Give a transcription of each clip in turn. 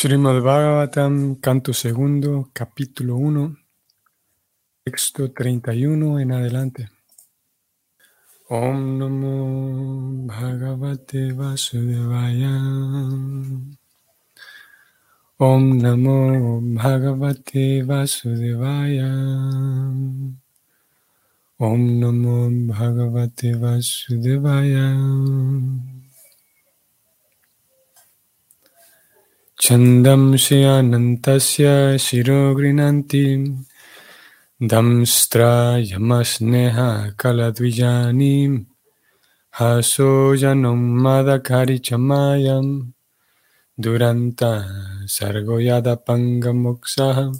Srimad Bhagavatam, canto segundo, capítulo 1, texto 31 en adelante. Om Namo Bhagavate Vasudevaya. Om Namo Bhagavate Vasudevaya. Om Namo Bhagavate Vasudevaya. Chandam Shyanantasya Shirogrinanti Damstra Yamasneha Kaladvijanim Hasoyanam Madakari Chamayam Duranta Sargoyada Pangamoksaha.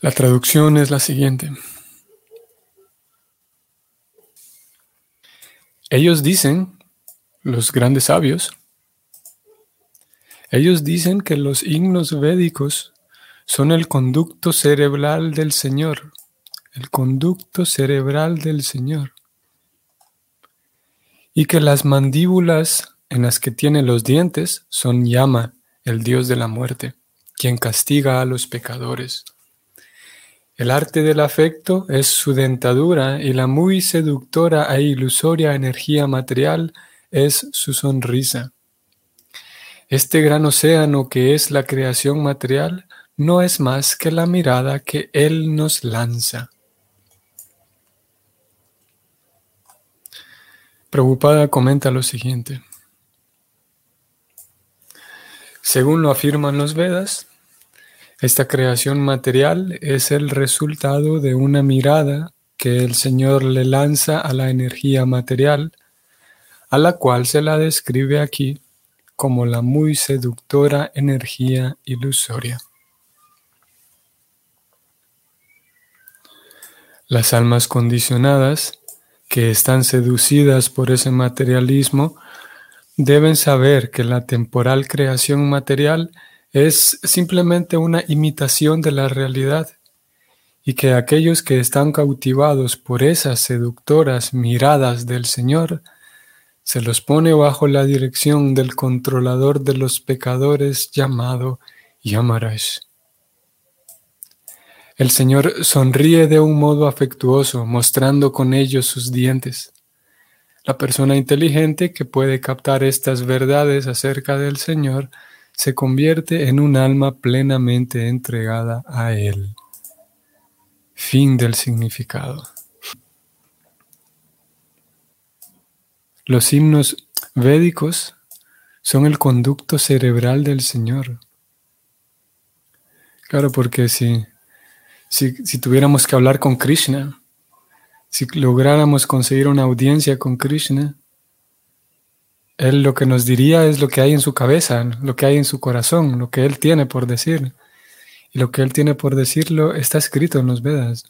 La traducción es la siguiente. Ellos dicen los grandes sabios, ellos dicen que los himnos védicos son el conducto cerebral del Señor, el conducto cerebral del Señor, y que las mandíbulas en las que tiene los dientes son Yama, el dios de la muerte, quien castiga a los pecadores. El arte del afecto es su dentadura y la muy seductora e ilusoria energía material es su sonrisa. Este gran océano que es la creación material no es más que la mirada que Él nos lanza. Preocupada comenta lo siguiente. Según lo afirman los Vedas, esta creación material es el resultado de una mirada que el Señor le lanza a la energía material a la cual se la describe aquí como la muy seductora energía ilusoria. Las almas condicionadas, que están seducidas por ese materialismo, deben saber que la temporal creación material es simplemente una imitación de la realidad y que aquellos que están cautivados por esas seductoras miradas del Señor se los pone bajo la dirección del controlador de los pecadores llamado Yamaraj. El Señor sonríe de un modo afectuoso, mostrando con ellos sus dientes. La persona inteligente que puede captar estas verdades acerca del Señor se convierte en un alma plenamente entregada a Él. Fin del significado. Los himnos védicos son el conducto cerebral del Señor. Claro, porque si, si, tuviéramos que hablar con Krishna, si lográramos conseguir una audiencia con Krishna, Él lo que nos diría es lo que hay en su cabeza, lo que hay en su corazón, lo que Él tiene por decir. Y lo que Él tiene por decirlo está escrito en los Vedas.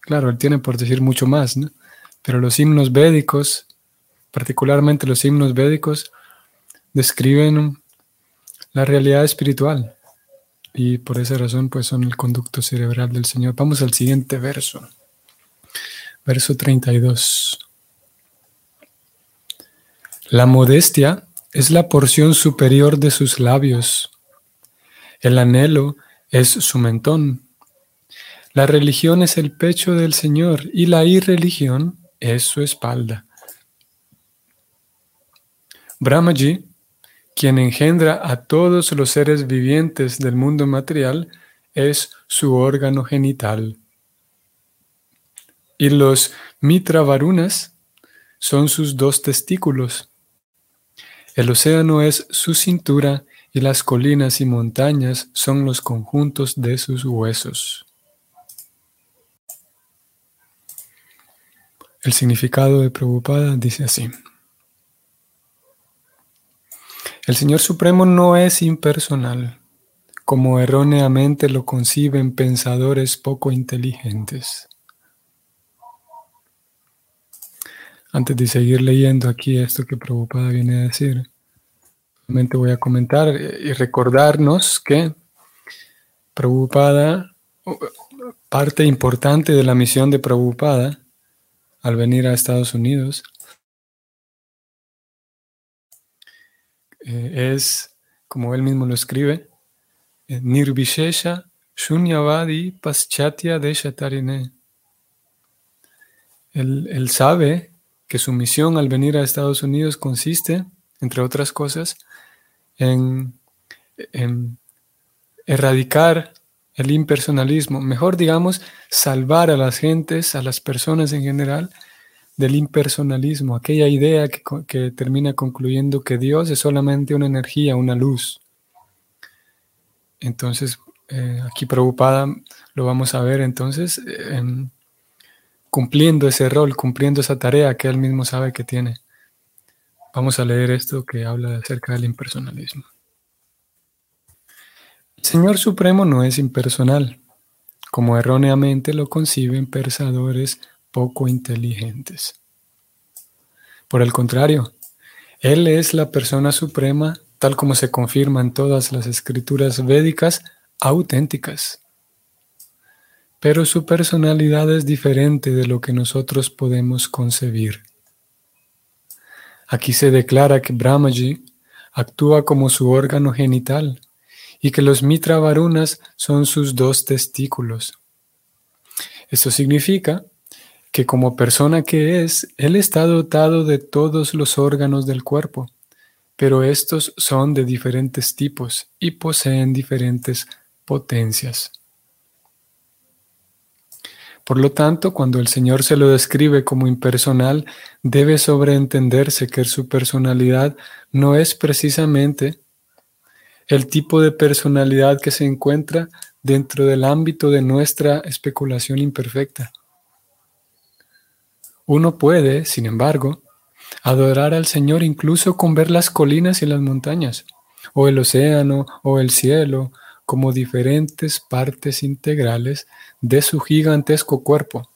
Claro, Él tiene por decir mucho más, ¿no? Pero los himnos védicos particularmente los himnos védicos, describen la realidad espiritual y por esa razón pues son el conducto cerebral del Señor. Vamos al siguiente verso, verso 32. La modestia es la porción superior de sus labios, el anhelo es su mentón. La religión es el pecho del Señor y la irreligión es su espalda. Brahmaji, quien engendra a todos los seres vivientes del mundo material, es su órgano genital. Y los Mitra Varunas son sus dos testículos. El océano es su cintura y las colinas y montañas son los conjuntos de sus huesos. El significado de Prabhupada dice así. El Señor Supremo no es impersonal, como erróneamente lo conciben pensadores poco inteligentes. Antes de seguir leyendo aquí esto que Prabhupada viene a decir, solamente voy a comentar y recordarnos que Prabhupada, parte importante de la misión de Prabhupada al venir a Estados Unidos, eh, es, como él mismo lo escribe, eh, Nirvishesha Shunyavadi Paschatya Deshatarine. Él, sabe que su misión al venir a Estados Unidos consiste, entre otras cosas, en, en erradicar el impersonalismo, mejor digamos, salvar a las gentes, a las personas en general, del impersonalismo, aquella idea que, termina concluyendo que Dios es solamente una energía, una luz. Entonces, eh, aquí preocupada lo vamos a ver entonces cumpliendo ese rol, cumpliendo esa tarea que él mismo sabe que tiene. Vamos a leer esto que habla acerca del impersonalismo. El Señor Supremo no es impersonal, como erróneamente lo conciben pensadores poco inteligentes. Por el contrario, Él es la persona suprema, tal como se confirma en todas las escrituras védicas auténticas. Pero su personalidad es diferente de lo que nosotros podemos concebir. Aquí se declara que Brahmaji actúa como su órgano genital y que los Mitra Varunas son sus dos testículos. Esto significa que como persona que es, Él está dotado de todos los órganos del cuerpo, pero estos son de diferentes tipos y poseen diferentes potencias. Por lo tanto, cuando el Señor se lo describe como impersonal, debe sobreentenderse que su personalidad no es precisamente el tipo de personalidad que se encuentra dentro del ámbito de nuestra especulación imperfecta. Uno puede, sin embargo, adorar al Señor incluso con ver las colinas y las montañas, o el océano, o el cielo, como diferentes partes integrales de su gigantesco cuerpo,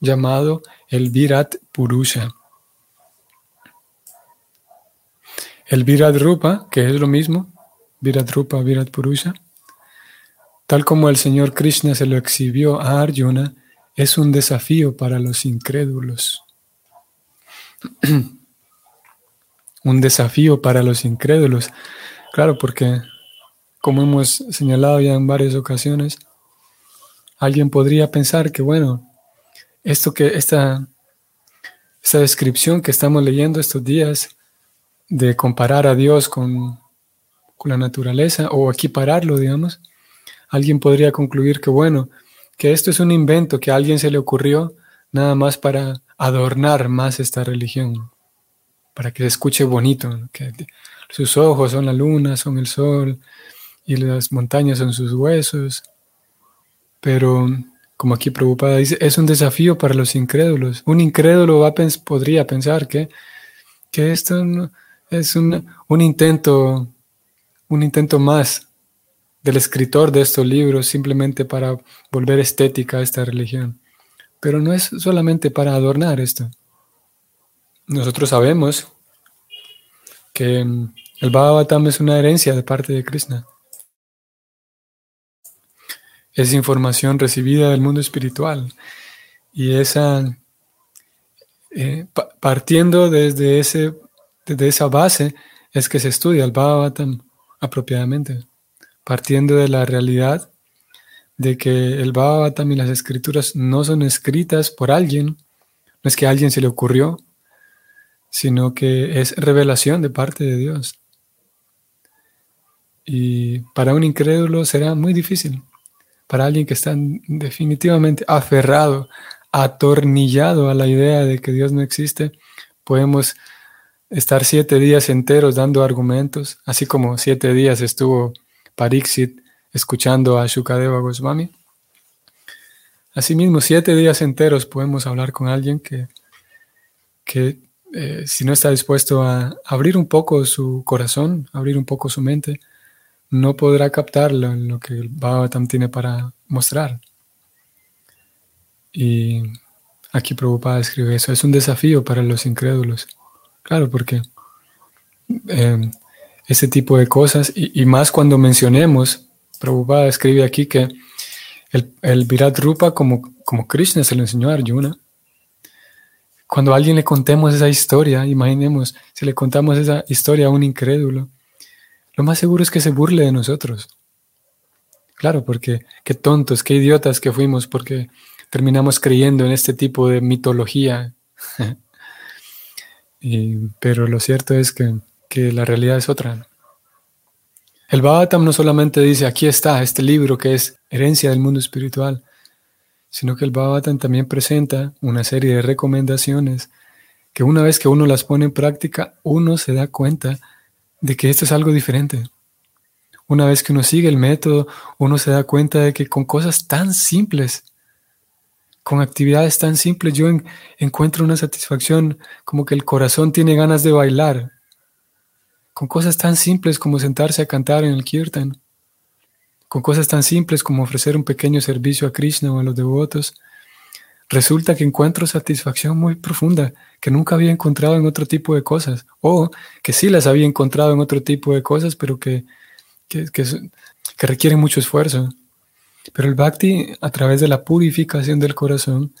llamado el Virat Purusha. El Virat Rupa, que es lo mismo, Virat Rupa, Virat Purusha, tal como el Señor Krishna se lo exhibió a Arjuna, es un desafío para los incrédulos. un desafío para los incrédulos. Claro, porque como hemos señalado ya en varias ocasiones, alguien podría pensar que, bueno, esto que esta, esta descripción que estamos leyendo estos días de comparar a Dios con con la naturaleza o equipararlo, digamos, alguien podría concluir que, bueno, que esto es un invento que a alguien se le ocurrió nada más para adornar más esta religión, para que se escuche bonito, que sus ojos son la luna, son el sol y las montañas son sus huesos. Pero, como aquí preocupada dice, es un desafío para los incrédulos. Un incrédulo podría pensar que, que esto es un, un intento un intento más del escritor de estos libros simplemente para volver estética a esta religión. Pero no es solamente para adornar esto. Nosotros sabemos que mm, el Bhagavatam es una herencia de parte de Krishna. Es información recibida del mundo espiritual. Y esa, eh, partiendo desde, ese, desde esa base, es que se estudia el Bhagavatam apropiadamente, partiendo de la realidad de que el Bhagavatam y las escrituras no son escritas por alguien, no es que a alguien se le ocurrió, sino que es revelación de parte de Dios. Y para un incrédulo será muy difícil, para alguien que está definitivamente aferrado, atornillado a la idea de que Dios no existe, podemos estar siete días enteros dando argumentos, así como siete días estuvo Pariksit escuchando a Shukadeva Goswami. Asimismo, siete días enteros podemos hablar con alguien que, que eh, si no está dispuesto a abrir un poco su corazón, abrir un poco su mente, no podrá captar lo, lo que el Bhagavatam tiene para mostrar. Y aquí Prabhupada escribe eso, es un desafío para los incrédulos. Claro, porque eh, ese tipo de cosas, y, más cuando mencionemos, Prabhupada escribe aquí que el, el Virat Rupa, como, como Krishna se lo enseñó a Arjuna, cuando a alguien le contemos esa historia, imaginemos, si le contamos esa historia a un incrédulo, lo más seguro es que se burle de nosotros. Claro, porque qué tontos, qué idiotas que fuimos, porque terminamos creyendo en este tipo de mitología. pero lo cierto es que, que la realidad es otra. El Bhagavatam no solamente dice, aquí está este libro que es herencia del mundo espiritual, sino que el Bhagavatam también presenta una serie de recomendaciones que una vez que uno las pone en práctica, uno se da cuenta de que esto es algo diferente. Una vez que uno sigue el método, uno se da cuenta de que con cosas tan simples, con actividades tan simples, yo encuentro una satisfacción como que el corazón tiene ganas de bailar. Con cosas tan simples como sentarse a cantar en el kirtan con cosas tan simples como ofrecer un pequeño servicio a Krishna o a los devotos, resulta que encuentro satisfacción muy profunda que nunca había encontrado en otro tipo de cosas, o que sí las había encontrado en otro tipo de cosas, pero que, que, requieren mucho esfuerzo. Pero el bhakti, a través de la purificación del corazón,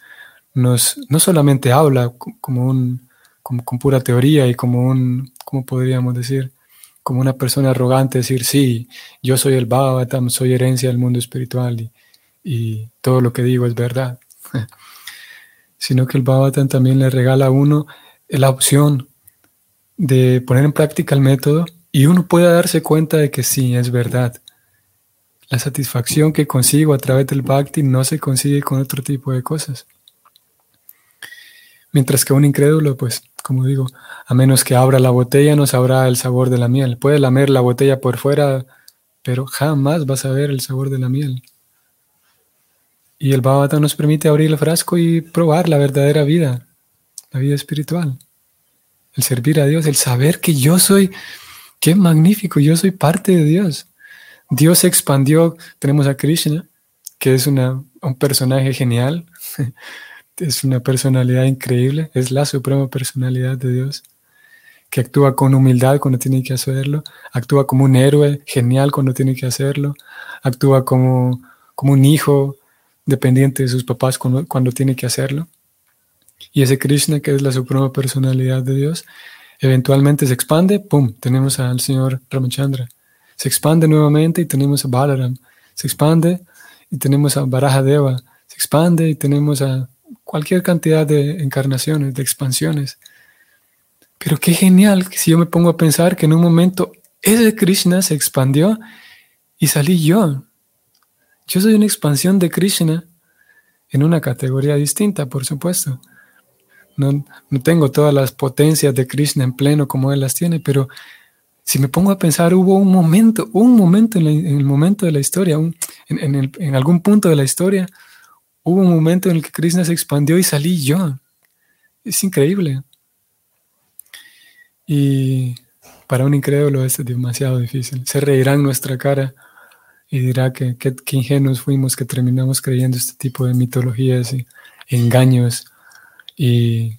nos, no solamente habla como, un, como con pura teoría y como un, ¿cómo podríamos decir? como una persona arrogante decir, sí, yo soy el Bhagavatam, soy herencia del mundo espiritual y, todo lo que digo es verdad. Sino que el Bhagavatam también le regala a uno la opción de poner en práctica el método y uno pueda darse cuenta de que sí, es verdad. La satisfacción que consigo a través del bhakti no se consigue con otro tipo de cosas. Mientras que un incrédulo, pues, como digo, a menos que abra la botella no sabrá el sabor de la miel. Puede lamer la botella por fuera, pero jamás va a saber el sabor de la miel. Y el Bhavata nos permite abrir el frasco y probar la verdadera vida, la vida espiritual. El servir a Dios, el saber que yo soy, qué magnífico, yo soy parte de Dios. Dios se expandió, tenemos a Krishna, que es una, un personaje genial, es una personalidad increíble, es la suprema personalidad de Dios, que actúa con humildad cuando tiene que hacerlo, actúa como un héroe genial cuando tiene que hacerlo, actúa como, como un hijo dependiente de sus papás cuando, cuando tiene que hacerlo. Y ese Krishna, que es la suprema personalidad de Dios, eventualmente se expande, ¡pum!, tenemos al señor Ramachandra. Se expande nuevamente y tenemos a Balaram. Se expande y tenemos a Barahadeva. Se expande y tenemos a cualquier cantidad de encarnaciones, de expansiones. Pero qué genial si yo me pongo a pensar que en un momento ese Krishna se expandió y salí yo. Yo soy una expansión de Krishna en una categoría distinta, por supuesto. No, tengo todas las potencias de Krishna en pleno como él las tiene, pero si me pongo a pensar, hubo un momento, un momento en, el momento de la historia, en algún punto de la historia, hubo un momento en el que Krishna se expandió y salí yo. Es increíble. Y para un incrédulo es demasiado difícil. Se reirá en nuestra cara y dirá que qué ingenuos fuimos que terminamos creyendo este tipo de mitologías y engaños y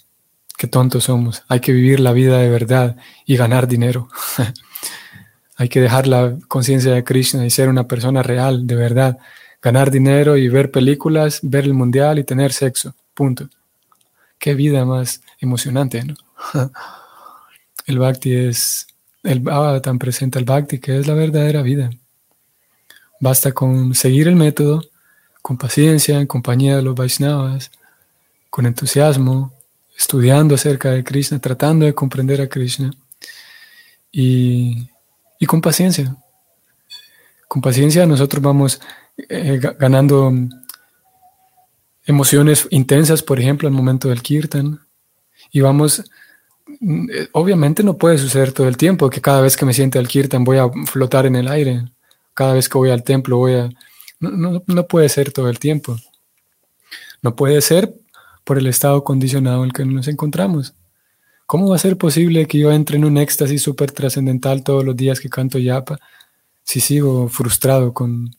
qué tontos somos. Hay que vivir la vida de verdad y ganar dinero. Hay que dejar la conciencia de Krishna y ser una persona real, de verdad ganar dinero y ver películas, ver el mundial y tener sexo. Punto. Qué vida más emocionante, ¿no? El bhakti es, el tan presenta el bhakti que es la verdadera vida. Basta con seguir el método, con paciencia, en compañía de los Vaishnavas, con entusiasmo, estudiando acerca de Krishna, tratando de comprender a Krishna y, y con paciencia. Con paciencia nosotros vamos eh, ganando emociones intensas, por ejemplo, al momento del kirtan. Y vamos, mm, eh, obviamente no puede suceder todo el tiempo, que cada vez que me siente al kirtan voy a flotar en el aire, cada vez que voy al templo voy a... No, no puede ser todo el tiempo. No puede ser por el estado condicionado en el que nos encontramos. ¿Cómo va a ser posible que yo entre en un éxtasis súper trascendental todos los días que canto yapa si sigo frustrado con,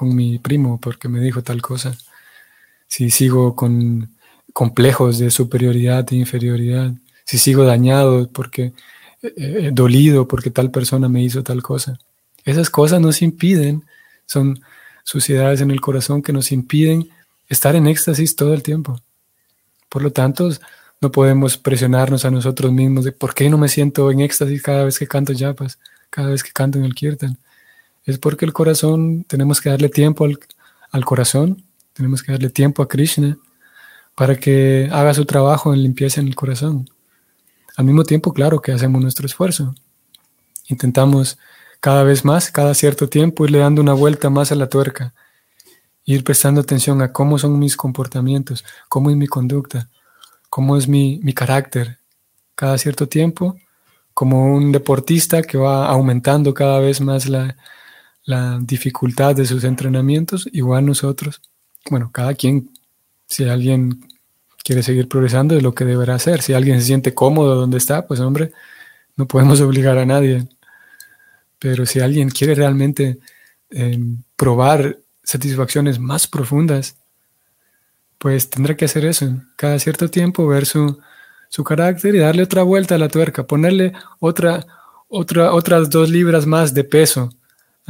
con mi primo porque me dijo tal cosa, si sigo con complejos de superioridad e inferioridad, si sigo dañado porque eh, eh, dolido porque tal persona me hizo tal cosa. Esas cosas nos impiden, son suciedades en el corazón que nos impiden estar en éxtasis todo el tiempo. Por lo tanto, no podemos presionarnos a nosotros mismos de por qué no me siento en éxtasis cada vez que canto yapas, cada vez que canto en el kirtan. Es porque el corazón, tenemos que darle tiempo al, al corazón, tenemos que darle tiempo a Krishna para que haga su trabajo en limpieza en el corazón. Al mismo tiempo, claro que hacemos nuestro esfuerzo. Intentamos cada vez más, cada cierto tiempo, irle dando una vuelta más a la tuerca, ir prestando atención a cómo son mis comportamientos, cómo es mi conducta, cómo es mi, mi carácter. Cada cierto tiempo, como un deportista que va aumentando cada vez más la, la dificultad de sus entrenamientos, igual nosotros, bueno, cada quien, si alguien quiere seguir progresando, es lo que deberá hacer. Si alguien se siente cómodo donde está, pues hombre, no podemos obligar a nadie. Pero si alguien quiere realmente em, probar satisfacciones más profundas, pues tendrá que hacer eso. Cada cierto tiempo ver su, su carácter y darle otra vuelta a la tuerca, ponerle otra, otra, otras dos libras más de peso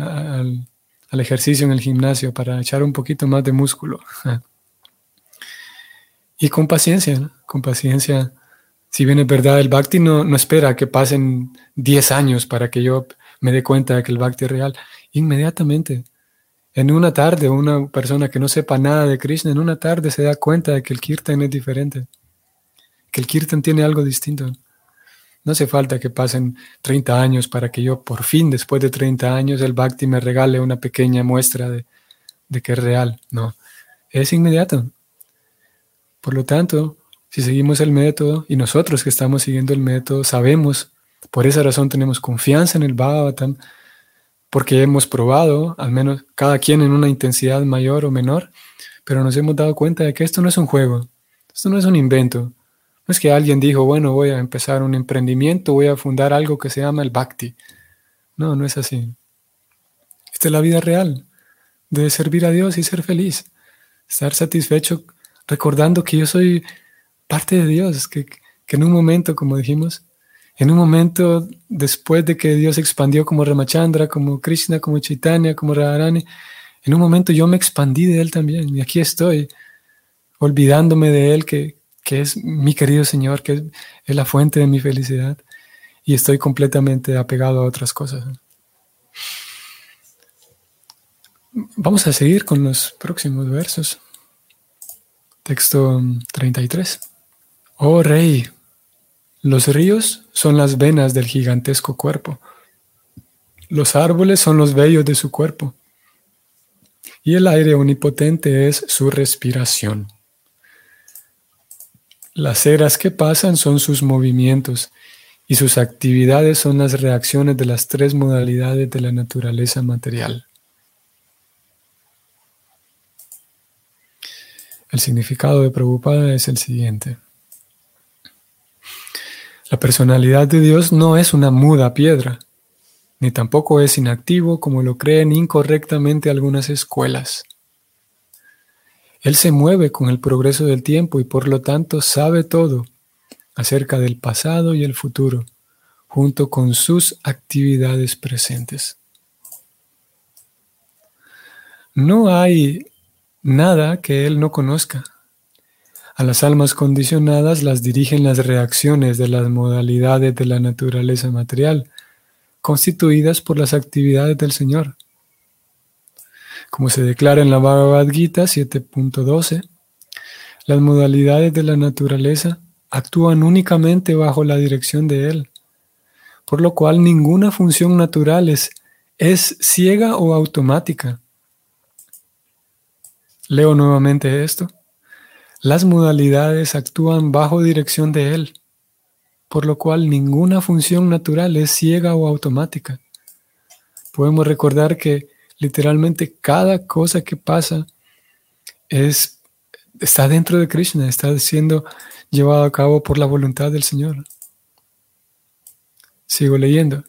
al, al ejercicio en el gimnasio para echar un poquito más de músculo. y con paciencia, con paciencia. Si bien es verdad, el Bhakti no, no espera que pasen 10 años para que yo me dé cuenta de que el Bhakti es real. Inmediatamente, en una tarde, una persona que no sepa nada de Krishna, en una tarde se da cuenta de que el Kirtan es diferente, que el Kirtan tiene algo distinto. No hace falta que pasen 30 años para que yo por fin, después de 30 años, el Bhakti me regale una pequeña muestra de, que es real. No, es inmediato. Por lo tanto, si seguimos el método y nosotros que estamos siguiendo el método sabemos, por esa razón tenemos confianza en el Bhagavatam, porque hemos probado, al menos cada quien en una intensidad mayor o menor, pero nos hemos dado cuenta de que esto no es un juego, esto no es un invento, no es que alguien dijo, bueno, voy a empezar un emprendimiento, voy a fundar algo que se llama el Bhakti. No, no es así. Esta es la vida real, de servir a Dios y ser feliz, estar satisfecho recordando que yo soy parte de Dios, que, que en un momento, como dijimos, en un momento después de que Dios expandió como Ramachandra, como Krishna, como Chaitanya, como Radharani, en un momento yo me expandí de Él también y aquí estoy, olvidándome de Él, que, que es mi querido Señor, que es, la fuente de mi felicidad, y estoy completamente apegado a otras cosas. Vamos a seguir con los próximos versos. Texto 33. Oh Rey, los ríos son las venas del gigantesco cuerpo. Los árboles son los vellos de su cuerpo. Y el aire omnipotente es su respiración. Las eras que pasan son sus movimientos y sus actividades son las reacciones de las tres modalidades de la naturaleza material. El significado de Prabhupada es el siguiente. La personalidad de Dios no es una muda piedra, ni tampoco es inactivo como lo creen incorrectamente algunas escuelas. Él se mueve con el progreso del tiempo y por lo tanto sabe todo acerca del pasado y el futuro, junto con sus actividades presentes. No hay nada que Él no conozca. A las almas condicionadas las dirigen las reacciones de las modalidades de la naturaleza material, constituidas por las actividades del Señor. Como se declara en la Bhagavad Gita 7.12, las modalidades de la naturaleza actúan únicamente bajo la dirección de Él, por lo cual ninguna función natural es, es ciega o automática. Leo nuevamente esto. Las modalidades actúan bajo dirección de Él, por lo cual ninguna función natural es ciega o automática. Podemos recordar que literalmente cada cosa que pasa es, está dentro de Krishna, está siendo llevado a cabo por la voluntad del Señor. Sigo leyendo.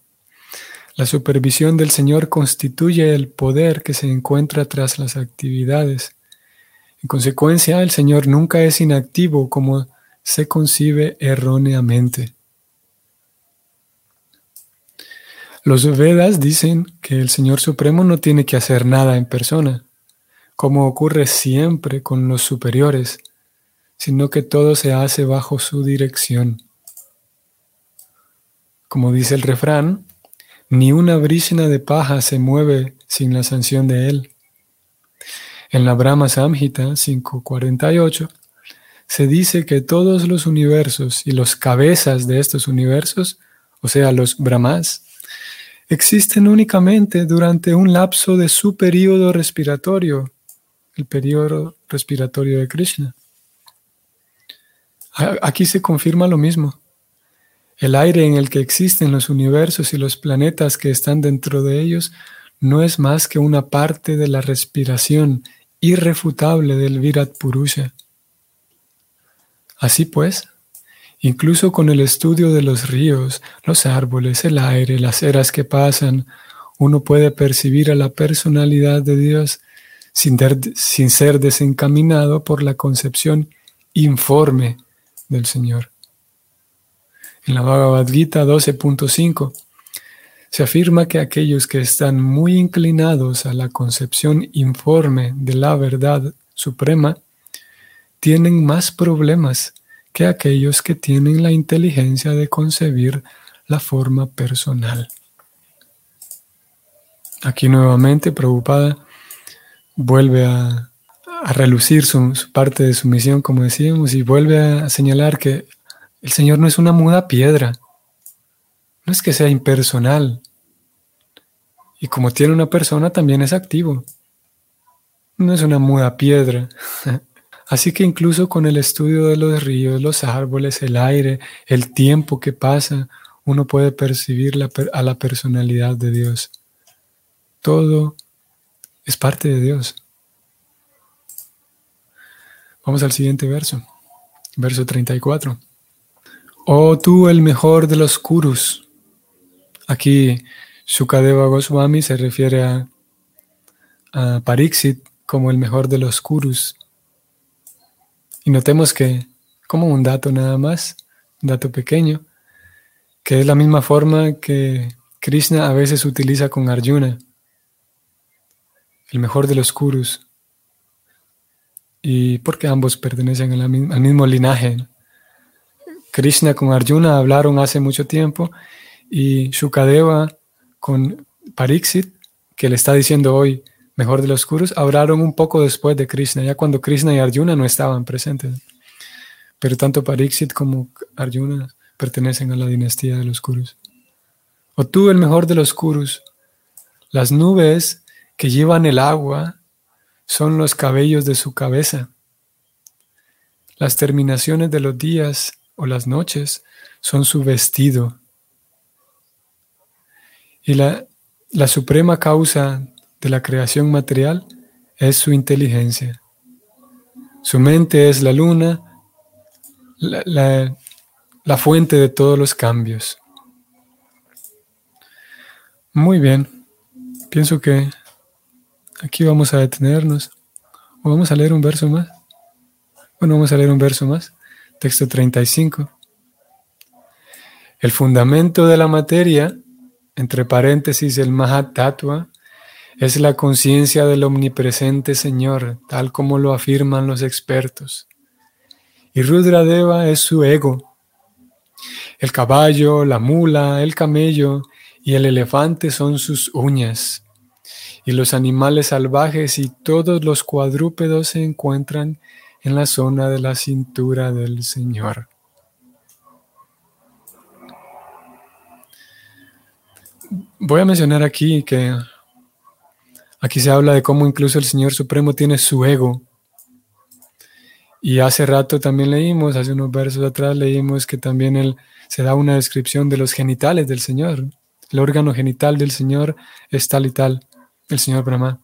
La supervisión del Señor constituye el poder que se encuentra tras las actividades. En consecuencia, el Señor nunca es inactivo como se concibe erróneamente. Los Vedas dicen que el Señor Supremo no tiene que hacer nada en persona, como ocurre siempre con los superiores, sino que todo se hace bajo su dirección. Como dice el refrán, Ni una brisna de paja se mueve sin la sanción de él. En la Brahma Samhita 548 se dice que todos los universos y los cabezas de estos universos, o sea, los Brahmas, existen únicamente durante un lapso de su periodo respiratorio, el periodo respiratorio de Krishna. Aquí se confirma lo mismo. El aire en el que existen los universos y los planetas que están dentro de ellos no es más que una parte de la respiración irrefutable del Virat Purusha. Así pues, incluso con el estudio de los ríos, los árboles, el aire, las eras que pasan, uno puede percibir a la personalidad de Dios sin, ser desencaminado por la concepción informe del Señor. En la Bhagavad Gita 12.5 se afirma que aquellos que están muy inclinados a la concepción informe de la verdad suprema tienen más problemas que aquellos que tienen la inteligencia de concebir la forma personal. Aquí nuevamente Prabhupada vuelve a, relucir su, parte de su misión, como decíamos, y vuelve a señalar que el Señor no es una muda piedra, no es que sea impersonal. Y como tiene una persona, también es activo. No es una muda piedra. Así que incluso con el estudio de los ríos, los árboles, el aire, el tiempo que pasa, uno puede percibir a la personalidad de Dios. Todo es parte de Dios. Vamos al siguiente verso, verso 34. Oh tú el mejor de los kurus. Aquí Shukadeva Goswami se refiere a, a Pariksit como el mejor de los kurus. Y notemos que, como un dato nada más, un dato pequeño, que es la misma forma que Krishna a veces utiliza con Arjuna, el mejor de los Kurus. Y porque ambos pertenecen al mismo linaje. Krishna con Arjuna hablaron hace mucho tiempo y Shukadeva con Pariksit, que le está diciendo hoy, mejor de los Kurus, hablaron un poco después de Krishna, ya cuando Krishna y Arjuna no estaban presentes. Pero tanto Pariksit como Arjuna pertenecen a la dinastía de los Kurus. O tú, el mejor de los Kurus, las nubes que llevan el agua son los cabellos de su cabeza. Las terminaciones de los días o las noches son su vestido. Y la, la suprema causa de la creación material es su inteligencia. Su mente es la luna, la, fuente de todos los cambios. Muy bien, pienso que aquí vamos a detenernos. ¿O vamos a leer un verso más? Bueno, vamos a leer un verso más. Texto 35. El fundamento de la materia, entre paréntesis el Mahat es la conciencia del omnipresente Señor, tal como lo afirman los expertos. Y Rudradeva es su ego. El caballo, la mula, el camello y el elefante son sus uñas. Y los animales salvajes y todos los cuadrúpedos se encuentran en la zona de la cintura del Señor. Voy a mencionar aquí que Aquí se habla de cómo incluso el Señor Supremo tiene su ego. Y hace rato también leímos, hace unos versos atrás leímos que también él se da una descripción de los genitales del Señor. El órgano genital del Señor es tal y tal, el Señor Brahma.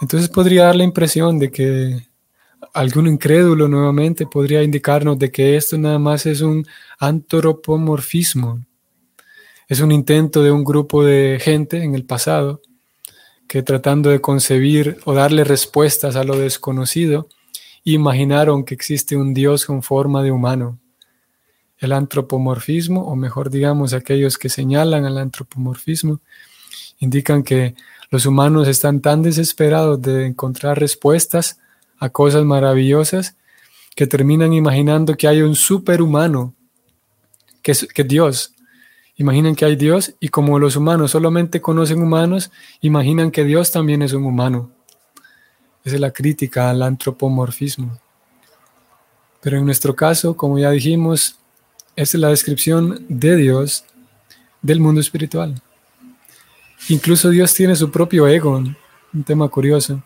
Entonces podría dar la impresión de que algún incrédulo nuevamente podría indicarnos de que esto nada más es un antropomorfismo. Es un intento de un grupo de gente en el pasado que tratando de concebir o darle respuestas a lo desconocido, imaginaron que existe un Dios con forma de humano. El antropomorfismo, o mejor digamos aquellos que señalan al antropomorfismo, indican que los humanos están tan desesperados de encontrar respuestas a cosas maravillosas que terminan imaginando que hay un superhumano, que es Dios, imaginan que hay Dios y como los humanos solamente conocen humanos, imaginan que Dios también es un humano. Esa es la crítica al antropomorfismo. Pero en nuestro caso, como ya dijimos, es la descripción de Dios del mundo espiritual. Incluso Dios tiene su propio ego, un tema curioso.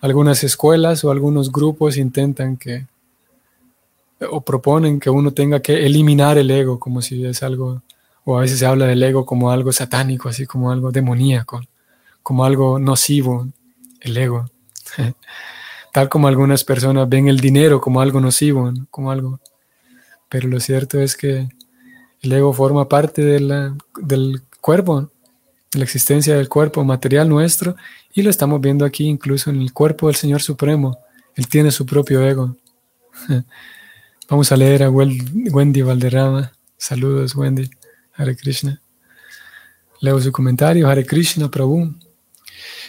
Algunas escuelas o algunos grupos intentan que o proponen que uno tenga que eliminar el ego como si es algo, o a veces se habla del ego como algo satánico, así como algo demoníaco, como algo nocivo, el ego. Tal como algunas personas ven el dinero como algo nocivo, como algo. Pero lo cierto es que el ego forma parte del cuerpo, de la existencia del cuerpo material nuestro, y lo estamos viendo aquí incluso en el cuerpo del Señor Supremo. Él tiene su propio ego. Vamos a leer a Wendy Valderrama. Saludos, Wendy. Hare Krishna. Leo su comentario. Hare Krishna, Prabhu.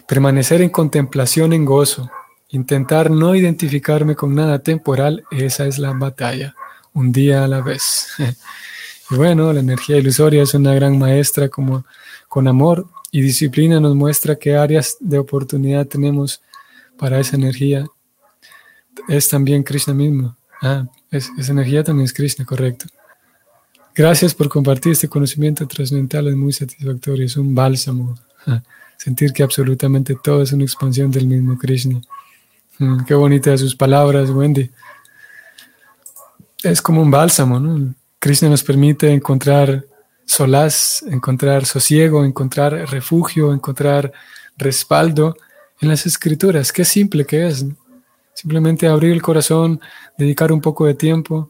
Permanecer en contemplación en gozo. Intentar no identificarme con nada temporal. Esa es la batalla. Un día a la vez. y bueno, la energía ilusoria es una gran maestra como con amor y disciplina nos muestra qué áreas de oportunidad tenemos para esa energía. Es también Krishna mismo. Ah, esa energía también es Krishna, correcto. Gracias por compartir este conocimiento trascendental, es muy satisfactorio, es un bálsamo. Sentir que absolutamente todo es una expansión del mismo Krishna. Mm, qué bonitas sus palabras, Wendy. Es como un bálsamo, ¿no? Krishna nos permite encontrar solaz, encontrar sosiego, encontrar refugio, encontrar respaldo en las escrituras. Qué simple que es. Simplemente abrir el corazón, dedicar un poco de tiempo,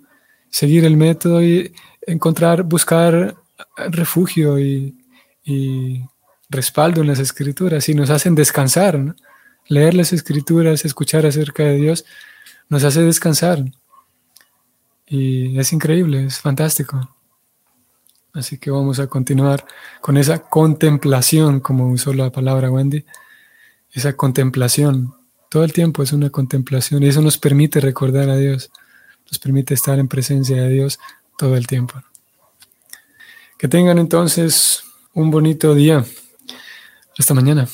seguir el método y encontrar, buscar refugio y, respaldo en las escrituras y nos hacen descansar. Leer las escrituras, escuchar acerca de Dios, nos hace descansar. Y es increíble, es fantástico. Así que vamos a continuar con esa contemplación, como usó la palabra Wendy, esa contemplación todo el tiempo es una contemplación y eso nos permite recordar a Dios, nos permite estar en presencia de Dios todo el tiempo. Que tengan entonces un bonito día. Hasta mañana.